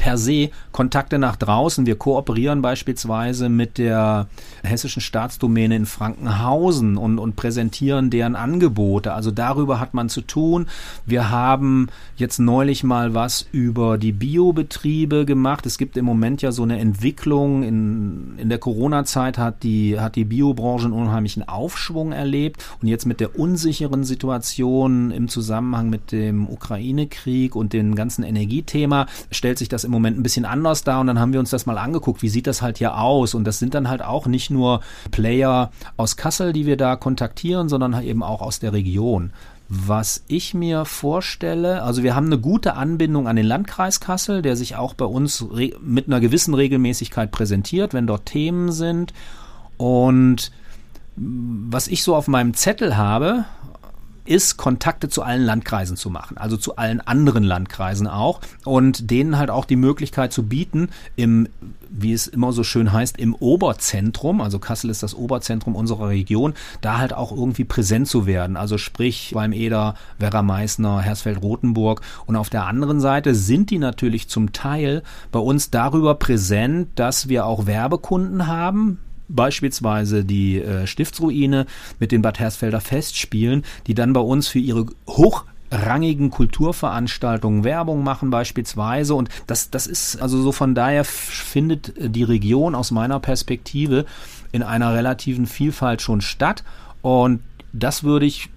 per se Kontakte nach draußen. Wir kooperieren beispielsweise mit der hessischen Staatsdomäne in Frankenhausen und, und präsentieren deren Angebote. Also darüber hat man zu tun. Wir haben jetzt neulich mal was über die Biobetriebe gemacht. Es gibt im Moment ja so eine Entwicklung. In, in der Corona-Zeit hat die, hat die Biobranche einen unheimlichen Aufschwung erlebt. Und jetzt mit der unsicheren Situation im Zusammenhang mit dem Ukraine-Krieg und dem ganzen Energiethema stellt sich das im Moment ein bisschen anders dar und dann haben wir uns das mal angeguckt, wie sieht das halt hier aus und das sind dann halt auch nicht nur Player aus Kassel, die wir da kontaktieren, sondern eben auch aus der Region. Was ich mir vorstelle, also wir haben eine gute Anbindung an den Landkreis Kassel, der sich auch bei uns mit einer gewissen Regelmäßigkeit präsentiert, wenn dort Themen sind. Und was ich so auf meinem Zettel habe, ist, Kontakte zu allen Landkreisen zu machen, also zu allen anderen Landkreisen auch und denen halt auch die Möglichkeit zu bieten, im, wie es immer so schön heißt, im Oberzentrum, also Kassel ist das Oberzentrum unserer Region, da halt auch irgendwie präsent zu werden. Also sprich beim Eder, Werra Meißner, Hersfeld-Rotenburg und auf der anderen Seite sind die natürlich zum Teil bei uns darüber präsent, dass wir auch Werbekunden haben, beispielsweise die äh, Stiftsruine mit den Bad Hersfelder Festspielen, die dann bei uns für ihre hoch rangigen Kulturveranstaltungen Werbung machen beispielsweise. Und das das ist also so von daher findet die Region aus meiner Perspektive in einer relativen Vielfalt schon statt. Und das würde ich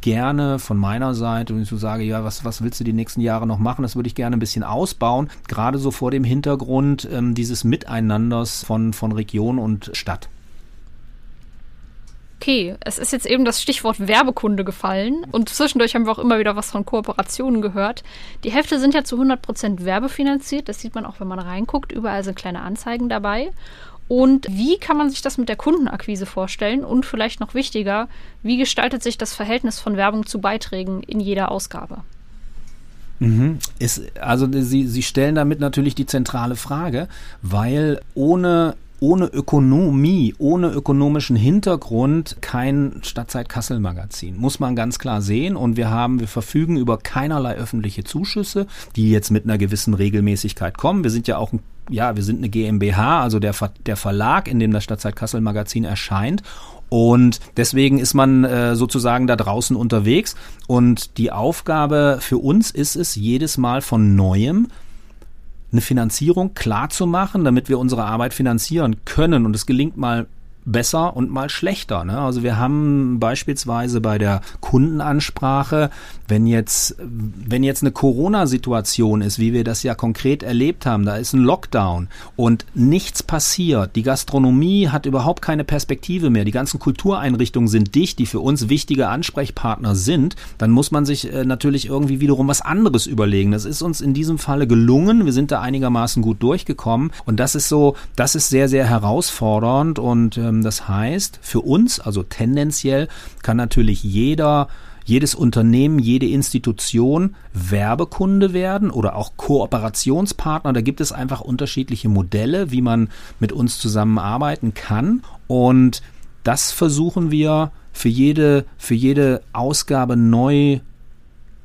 gerne von meiner Seite, wenn ich so sage, ja, was, was willst du die nächsten Jahre noch machen, das würde ich gerne ein bisschen ausbauen, gerade so vor dem Hintergrund ähm, dieses Miteinanders von, von Region und Stadt. Okay, es ist jetzt eben das Stichwort Werbekunde gefallen und zwischendurch haben wir auch immer wieder was von Kooperationen gehört. Die Hefte sind ja zu 100% werbefinanziert, das sieht man auch, wenn man reinguckt. Überall sind kleine Anzeigen dabei. Und wie kann man sich das mit der Kundenakquise vorstellen? Und vielleicht noch wichtiger, wie gestaltet sich das Verhältnis von Werbung zu Beiträgen in jeder Ausgabe? Mhm. Ist, also Sie, Sie stellen damit natürlich die zentrale Frage, weil ohne ohne Ökonomie, ohne ökonomischen Hintergrund kein Stadtzeit Kassel Magazin. Muss man ganz klar sehen. Und wir haben, wir verfügen über keinerlei öffentliche Zuschüsse, die jetzt mit einer gewissen Regelmäßigkeit kommen. Wir sind ja auch ein ja, wir sind eine GmbH, also der, Ver der Verlag, in dem das Stadtzeit Kassel Magazin erscheint. Und deswegen ist man äh, sozusagen da draußen unterwegs. Und die Aufgabe für uns ist es, jedes Mal von neuem eine Finanzierung klar zu machen, damit wir unsere Arbeit finanzieren können. Und es gelingt mal besser und mal schlechter. Ne? Also wir haben beispielsweise bei der Kundenansprache, wenn jetzt, wenn jetzt eine Corona-Situation ist, wie wir das ja konkret erlebt haben, da ist ein Lockdown und nichts passiert, die Gastronomie hat überhaupt keine Perspektive mehr, die ganzen Kultureinrichtungen sind dicht, die für uns wichtige Ansprechpartner sind, dann muss man sich äh, natürlich irgendwie wiederum was anderes überlegen. Das ist uns in diesem Falle gelungen, wir sind da einigermaßen gut durchgekommen und das ist so, das ist sehr, sehr herausfordernd und äh, das heißt, für uns, also tendenziell, kann natürlich jeder jedes Unternehmen, jede Institution Werbekunde werden oder auch Kooperationspartner. Da gibt es einfach unterschiedliche Modelle, wie man mit uns zusammenarbeiten kann. Und das versuchen wir für jede, für jede Ausgabe neu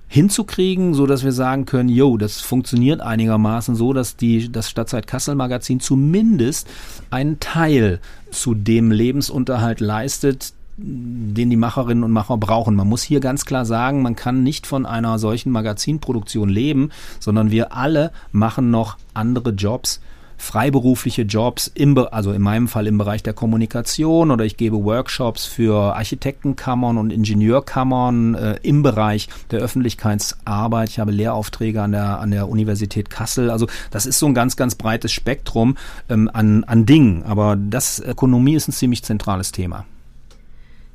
hinzukriegen, so dass wir sagen können, jo, das funktioniert einigermaßen so, dass die das Stadtzeit Kassel Magazin zumindest einen Teil zu dem Lebensunterhalt leistet, den die Macherinnen und Macher brauchen. Man muss hier ganz klar sagen, man kann nicht von einer solchen Magazinproduktion leben, sondern wir alle machen noch andere Jobs freiberufliche Jobs, im, also in meinem Fall im Bereich der Kommunikation oder ich gebe Workshops für Architektenkammern und Ingenieurkammern äh, im Bereich der Öffentlichkeitsarbeit. Ich habe Lehraufträge an der, an der Universität Kassel. Also das ist so ein ganz, ganz breites Spektrum ähm, an, an Dingen. Aber das Ökonomie ist ein ziemlich zentrales Thema.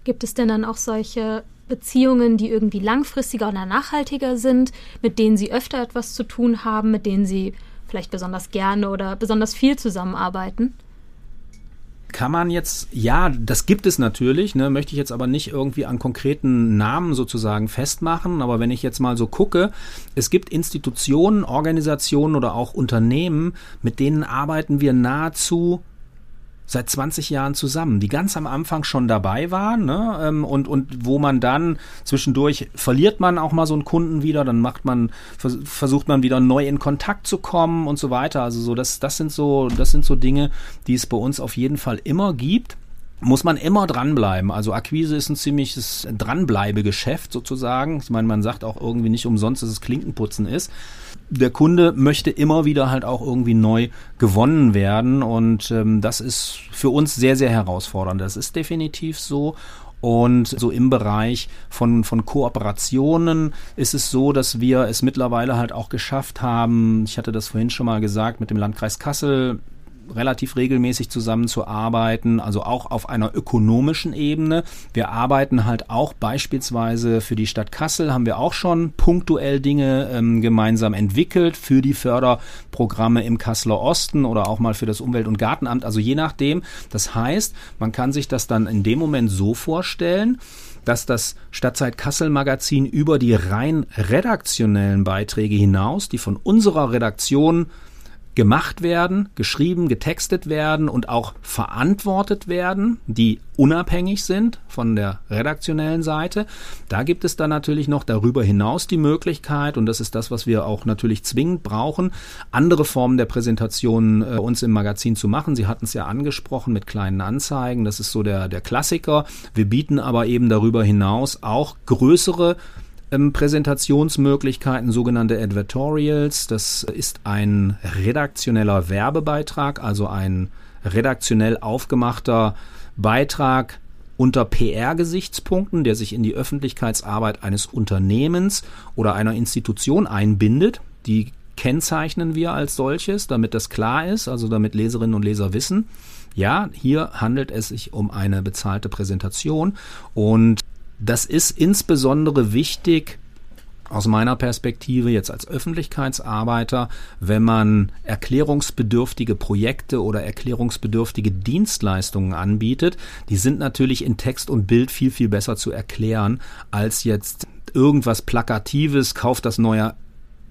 Gibt es denn dann auch solche Beziehungen, die irgendwie langfristiger oder nachhaltiger sind, mit denen Sie öfter etwas zu tun haben, mit denen Sie vielleicht besonders gerne oder besonders viel zusammenarbeiten? kann man jetzt, ja, das gibt es natürlich, ne, möchte ich jetzt aber nicht irgendwie an konkreten Namen sozusagen festmachen, aber wenn ich jetzt mal so gucke, es gibt Institutionen, Organisationen oder auch Unternehmen, mit denen arbeiten wir nahezu seit 20 Jahren zusammen, die ganz am Anfang schon dabei waren ne? Ähm, und, und wo man dann zwischendurch verliert man auch mal so einen Kunden wieder, dann macht man, versucht man wieder neu in Kontakt zu kommen und so weiter. Also so, das, das sind so, das sind so Dinge, die es bei uns auf jeden Fall immer gibt muss man immer dranbleiben. Also Akquise ist ein ziemliches Dranbleibegeschäft sozusagen. Ich meine, man sagt auch irgendwie nicht umsonst, dass es Klinkenputzen ist. Der Kunde möchte immer wieder halt auch irgendwie neu gewonnen werden und ähm, das ist für uns sehr, sehr herausfordernd. Das ist definitiv so. Und so im Bereich von, von Kooperationen ist es so, dass wir es mittlerweile halt auch geschafft haben, ich hatte das vorhin schon mal gesagt, mit dem Landkreis Kassel relativ regelmäßig zusammenzuarbeiten, also auch auf einer ökonomischen Ebene. Wir arbeiten halt auch beispielsweise für die Stadt Kassel, haben wir auch schon punktuell Dinge ähm, gemeinsam entwickelt für die Förderprogramme im Kasseler Osten oder auch mal für das Umwelt- und Gartenamt, also je nachdem. Das heißt, man kann sich das dann in dem Moment so vorstellen, dass das Stadtzeit Kassel Magazin über die rein redaktionellen Beiträge hinaus, die von unserer Redaktion gemacht werden, geschrieben, getextet werden und auch verantwortet werden, die unabhängig sind von der redaktionellen Seite. Da gibt es dann natürlich noch darüber hinaus die Möglichkeit, und das ist das, was wir auch natürlich zwingend brauchen, andere Formen der Präsentation äh, uns im Magazin zu machen. Sie hatten es ja angesprochen mit kleinen Anzeigen, das ist so der, der Klassiker. Wir bieten aber eben darüber hinaus auch größere ähm, Präsentationsmöglichkeiten, sogenannte Advertorials. Das ist ein redaktioneller Werbebeitrag, also ein redaktionell aufgemachter Beitrag unter PR-Gesichtspunkten, der sich in die Öffentlichkeitsarbeit eines Unternehmens oder einer Institution einbindet. Die kennzeichnen wir als solches, damit das klar ist, also damit Leserinnen und Leser wissen, ja, hier handelt es sich um eine bezahlte Präsentation und das ist insbesondere wichtig aus meiner Perspektive jetzt als Öffentlichkeitsarbeiter, wenn man erklärungsbedürftige Projekte oder erklärungsbedürftige Dienstleistungen anbietet, die sind natürlich in Text und Bild viel, viel besser zu erklären als jetzt irgendwas Plakatives, kauft das neue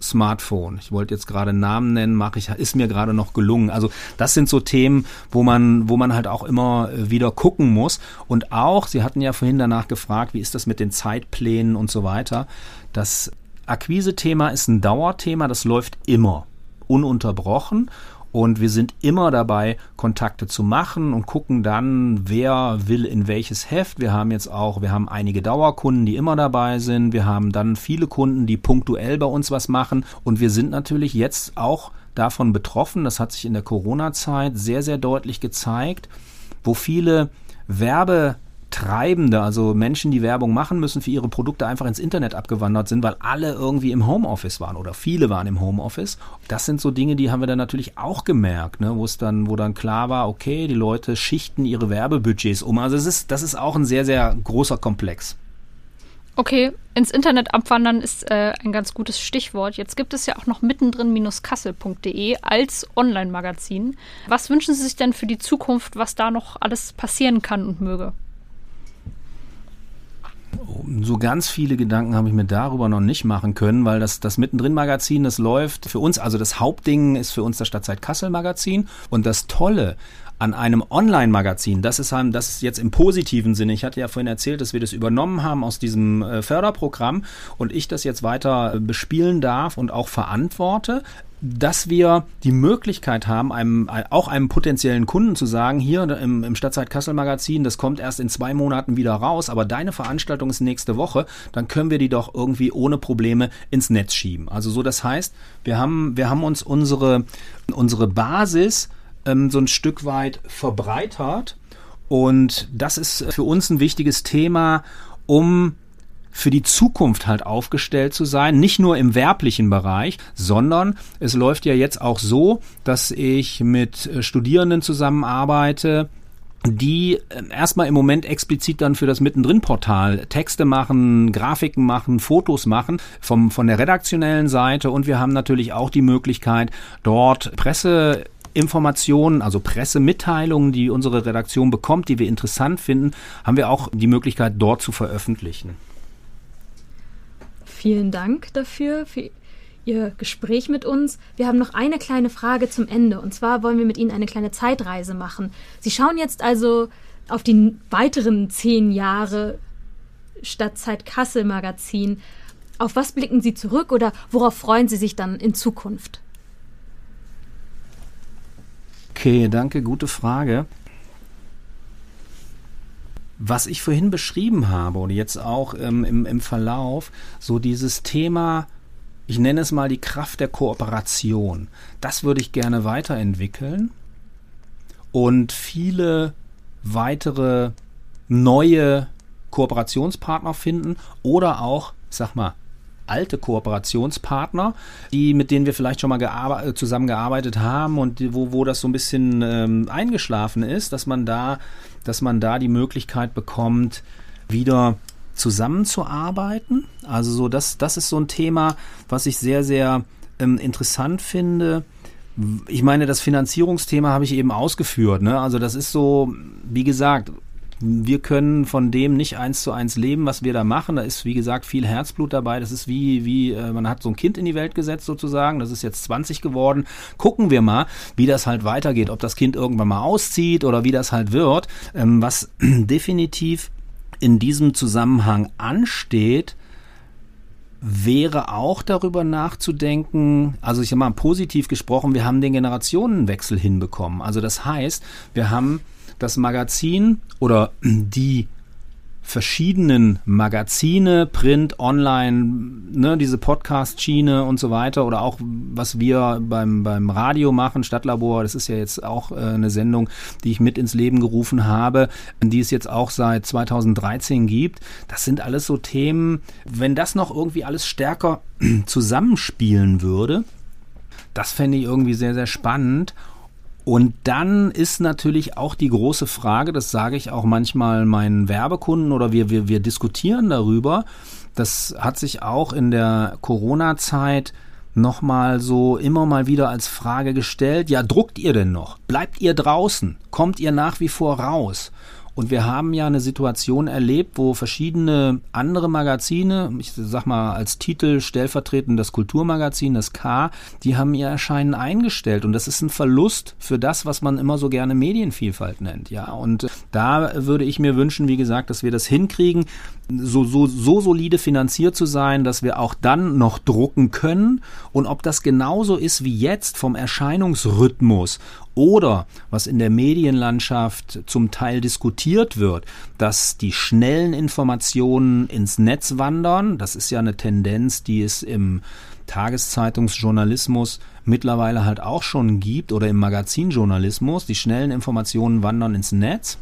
Smartphone. Ich wollte jetzt gerade Namen nennen, mache ich, ist mir gerade noch gelungen. Also das sind so Themen, wo man, wo man halt auch immer äh, wieder gucken muss. Und auch, Sie hatten ja vorhin danach gefragt, wie ist das mit den Zeitplänen und so weiter. Das Akquise-Thema ist ein Dauerthema, das läuft immer ununterbrochen. Und wir sind immer dabei, Kontakte zu machen und gucken dann, wer will in welches Heft. Wir haben jetzt auch, wir haben einige Dauerkunden, die immer dabei sind. Wir haben dann viele Kunden, die punktuell bei uns was machen. Und wir sind natürlich jetzt auch davon betroffen. Das hat sich in der Corona-Zeit sehr, sehr deutlich gezeigt, wo viele Werbe Treibende, also Menschen, die Werbung machen müssen für ihre Produkte, einfach ins Internet abgewandert sind, weil alle irgendwie im Homeoffice waren oder viele waren im Homeoffice. Das sind so Dinge, die haben wir dann natürlich auch gemerkt, ne, wo es dann, wo dann klar war, okay, die Leute schichten ihre Werbebudgets um. Also es ist, das ist auch ein sehr, sehr großer Komplex. Okay, ins Internet abwandern ist äh, ein ganz gutes Stichwort. Jetzt gibt es ja auch noch mittendrin-kassel.de als Online-Magazin. Was wünschen Sie sich denn für die Zukunft, was da noch alles passieren kann und möge? So ganz viele Gedanken habe ich mir darüber noch nicht machen können, weil das, das Mittendrin-Magazin, das läuft für uns, also das Hauptding ist für uns das Stadtzeit Kassel-Magazin. Und das Tolle an einem Online-Magazin, das ist, das ist jetzt im positiven Sinne. Ich hatte ja vorhin erzählt, dass wir das übernommen haben aus diesem äh, Förderprogramm und ich das jetzt weiter bespielen darf und auch verantworte dass wir die Möglichkeit haben, einem, auch einem potenziellen Kunden zu sagen, hier im, im Stadtzeit Kassel Magazin, das kommt erst in zwei Monaten wieder raus, aber deine Veranstaltung ist nächste Woche, dann können wir die doch irgendwie ohne Probleme ins Netz schieben. Also so, das heißt, wir haben, wir haben uns unsere, unsere Basis ähm, so ein Stück weit verbreitert. Und das ist für uns ein wichtiges Thema, um für die Zukunft halt aufgestellt zu sein, nicht nur im werblichen Bereich, sondern es läuft ja jetzt auch so, dass ich mit äh, Studierenden zusammenarbeite, die ähm, erstmal im Moment explizit dann für das Mittendrin-Portal Texte machen, Grafiken machen, Fotos machen vom, von der redaktionellen Seite. Und wir haben natürlich auch die Möglichkeit, dort Presse Informationen, also Pressemitteilungen, die unsere Redaktion bekommt, die wir interessant finden, haben wir auch die Möglichkeit, dort zu veröffentlichen. Vielen Dank dafür, für Ihr Gespräch mit uns. Wir haben noch eine kleine Frage zum Ende. Und zwar wollen wir mit Ihnen eine kleine Zeitreise machen. Sie schauen jetzt also auf die weiteren zehn Jahre Stadtzeit Kassel Magazin. Auf was blicken Sie zurück oder worauf freuen Sie sich dann in Zukunft? Okay, danke, gute Frage. Was ich vorhin beschrieben habe und jetzt auch ähm, im, im Verlauf, so dieses Thema, ich nenne es mal die Kraft der Kooperation, das würde ich gerne weiterentwickeln und viele weitere neue Kooperationspartner finden oder auch, sag mal, alte Kooperationspartner, die mit denen wir vielleicht schon mal äh, zusammengearbeitet haben und wo, wo das so ein bisschen ähm, eingeschlafen ist, dass man da dass man da die Möglichkeit bekommt, wieder zusammenzuarbeiten. Also so, das, das ist so ein Thema, was ich sehr, sehr ähm, interessant finde. Ich meine, das Finanzierungsthema habe ich eben ausgeführt. Ne? Also das ist so, wie gesagt, wir können von dem nicht eins zu eins leben, was wir da machen. Da ist, wie gesagt, viel Herzblut dabei. Das ist wie, wie, äh, man hat so ein Kind in die Welt gesetzt sozusagen. Das ist jetzt 20 geworden. Gucken wir mal, wie das halt weitergeht. Ob das Kind irgendwann mal auszieht oder wie das halt wird. Ähm, was definitiv in diesem Zusammenhang ansteht, wäre auch darüber nachzudenken, also ich habe mal positiv gesprochen, wir haben den Generationenwechsel hinbekommen. Also das heißt, wir haben das Magazin oder die verschiedenen Magazine, Print, Online, ne, diese Podcast-Schiene und so weiter oder auch was wir beim, beim Radio machen, Stadtlabor, das ist ja jetzt auch äh, eine Sendung, die ich mit ins Leben gerufen habe, die es jetzt auch seit 2013 gibt. Das sind alles so Themen, wenn das noch irgendwie alles stärker zusammenspielen würde, das fände ich irgendwie sehr, sehr spannend und dann ist natürlich auch die große Frage, das sage ich auch manchmal meinen Werbekunden oder wir, wir, wir diskutieren darüber. Das hat sich auch in der Corona-Zeit nochmal so immer mal wieder als Frage gestellt. Ja, druckt ihr denn noch? Bleibt ihr draußen? Kommt ihr nach wie vor raus? Und wir haben ja eine Situation erlebt, wo verschiedene andere Magazine, ich sag mal als Titel stellvertretend das Kulturmagazin, das K, die haben ihr Erscheinen eingestellt. Und das ist ein Verlust für das, was man immer so gerne Medienvielfalt nennt. Ja, und da würde ich mir wünschen, wie gesagt, dass wir das hinkriegen, so, so, so solide finanziert zu sein, dass wir auch dann noch drucken können. Und ob das genauso ist wie jetzt vom Erscheinungsrhythmus oder was in der Medienlandschaft zum Teil diskutiert wird, dass die schnellen Informationen ins Netz wandern. Das ist ja eine Tendenz, die es im Tageszeitungsjournalismus mittlerweile halt auch schon gibt oder im Magazinjournalismus. Die schnellen Informationen wandern ins Netz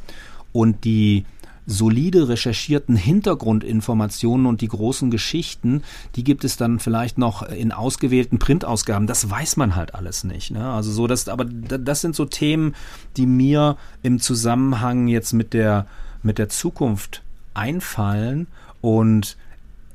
und die solide recherchierten Hintergrundinformationen und die großen Geschichten, die gibt es dann vielleicht noch in ausgewählten Printausgaben. Das weiß man halt alles nicht. Ne? Also so, das, aber das sind so Themen, die mir im Zusammenhang jetzt mit der mit der Zukunft einfallen und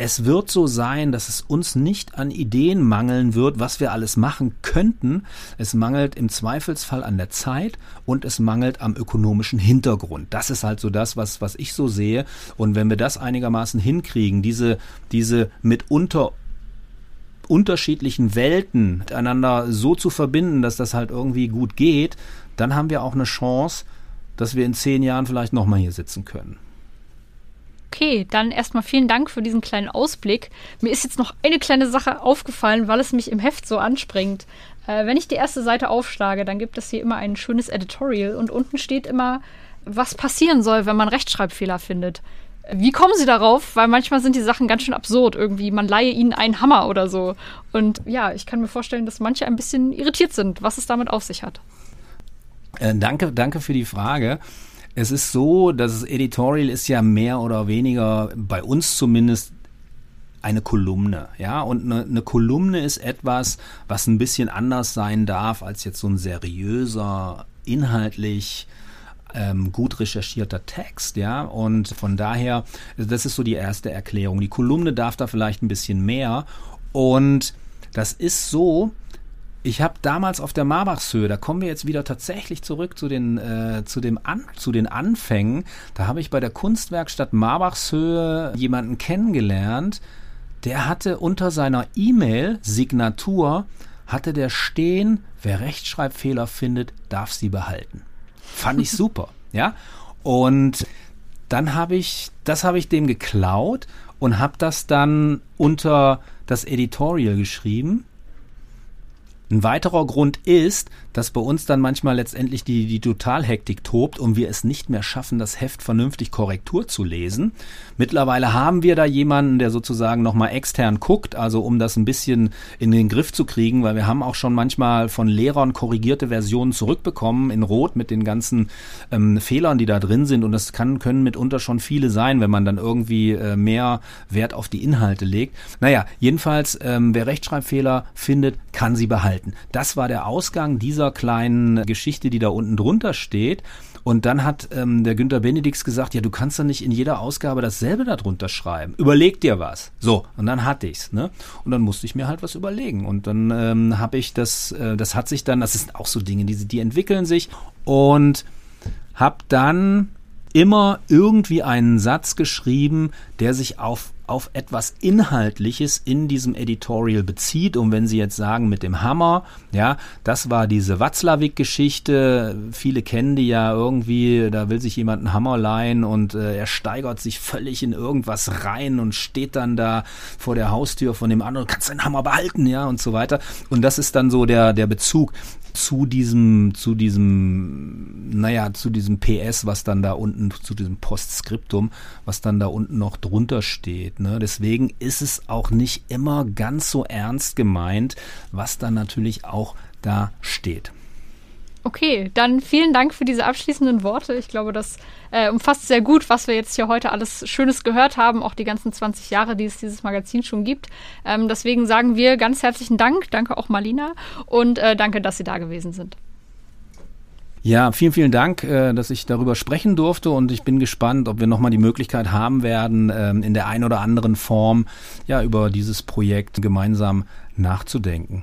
es wird so sein, dass es uns nicht an Ideen mangeln wird, was wir alles machen könnten. Es mangelt im Zweifelsfall an der Zeit und es mangelt am ökonomischen Hintergrund. Das ist halt so das, was, was ich so sehe. Und wenn wir das einigermaßen hinkriegen, diese, diese mitunter unterschiedlichen Welten miteinander so zu verbinden, dass das halt irgendwie gut geht, dann haben wir auch eine Chance, dass wir in zehn Jahren vielleicht nochmal hier sitzen können. Okay, dann erstmal vielen Dank für diesen kleinen Ausblick. Mir ist jetzt noch eine kleine Sache aufgefallen, weil es mich im Heft so anspringt. Äh, wenn ich die erste Seite aufschlage, dann gibt es hier immer ein schönes Editorial und unten steht immer, was passieren soll, wenn man Rechtschreibfehler findet. Wie kommen Sie darauf? Weil manchmal sind die Sachen ganz schön absurd. Irgendwie, man leihe ihnen einen Hammer oder so. Und ja, ich kann mir vorstellen, dass manche ein bisschen irritiert sind, was es damit auf sich hat. Äh, danke, danke für die Frage. Es ist so, das Editorial ist ja mehr oder weniger bei uns zumindest eine Kolumne, ja, und eine, eine, Kolumne ist etwas, was ein bisschen anders sein darf als jetzt so ein seriöser, inhaltlich ähm, gut recherchierter Text, ja, und von daher, das ist so die erste Erklärung. Die Kolumne darf da vielleicht ein bisschen mehr. Und das ist so, ich habe damals auf der Marbachshöhe, da kommen wir jetzt wieder tatsächlich zurück zu den, äh, zu, dem An zu den Anfängen, da habe ich bei der Kunstwerkstatt Marbachshöhe jemanden kennengelernt, der hatte unter seiner E-Mail-Signatur, hatte der stehen, wer Rechtschreibfehler findet, darf sie behalten. Fand ich super, ja. Und dann habe ich, das habe ich dem geklaut und habe das dann unter das Editorial geschrieben ein weiterer Grund ist, dass bei uns dann manchmal letztendlich die, die Totalhektik tobt und wir es nicht mehr schaffen, das Heft vernünftig Korrektur zu lesen. Mittlerweile haben wir da jemanden, der sozusagen nochmal extern guckt, also um das ein bisschen in den Griff zu kriegen, weil wir haben auch schon manchmal von Lehrern korrigierte Versionen zurückbekommen in Rot mit den ganzen ähm, Fehlern, die da drin sind und das kann, können mitunter schon viele sein, wenn man dann irgendwie äh, mehr Wert auf die Inhalte legt. Naja, jedenfalls, ähm, wer Rechtschreibfehler findet, kann sie behalten halten. Das war der Ausgang dieser kleinen Geschichte, die da unten drunter steht. Und dann hat ähm, der Günter Benedix gesagt, ja, du kannst doch nicht in jeder Ausgabe dasselbe darunter schreiben. Überleg dir was. So, und dann hatte ich's, ne? Und dann musste ich mir halt was überlegen. Und dann ähm, habe ich das, äh, das hat sich dann, das sind auch so Dinge, die, die entwickeln sich. Und habe dann immer irgendwie einen Satz geschrieben, der sich auf auf etwas Inhaltliches in diesem Editorial bezieht. Und wenn Sie jetzt sagen mit dem Hammer, ja, das war diese Watzlawick-Geschichte. Viele kennen die ja irgendwie, da will sich jemand einen Hammer leihen und äh, er steigert sich völlig in irgendwas rein und steht dann da vor der Haustür von dem anderen, kannst deinen Hammer behalten, ja, und so weiter. Und das ist dann so der, der Bezug zu diesem, zu diesem, naja, zu diesem PS, was dann da unten, zu diesem Postskriptum, was dann da unten noch drunter steht. Ne? Deswegen ist es auch nicht immer ganz so ernst gemeint, was dann natürlich auch da steht. Okay, dann vielen Dank für diese abschließenden Worte. Ich glaube, das äh, umfasst sehr gut, was wir jetzt hier heute alles Schönes gehört haben, auch die ganzen 20 Jahre, die es dieses Magazin schon gibt. Ähm, deswegen sagen wir ganz herzlichen Dank. Danke auch Marlina und äh, danke, dass Sie da gewesen sind. Ja, vielen, vielen Dank, äh, dass ich darüber sprechen durfte und ich bin gespannt, ob wir nochmal die Möglichkeit haben werden, ähm, in der einen oder anderen Form ja über dieses Projekt gemeinsam nachzudenken.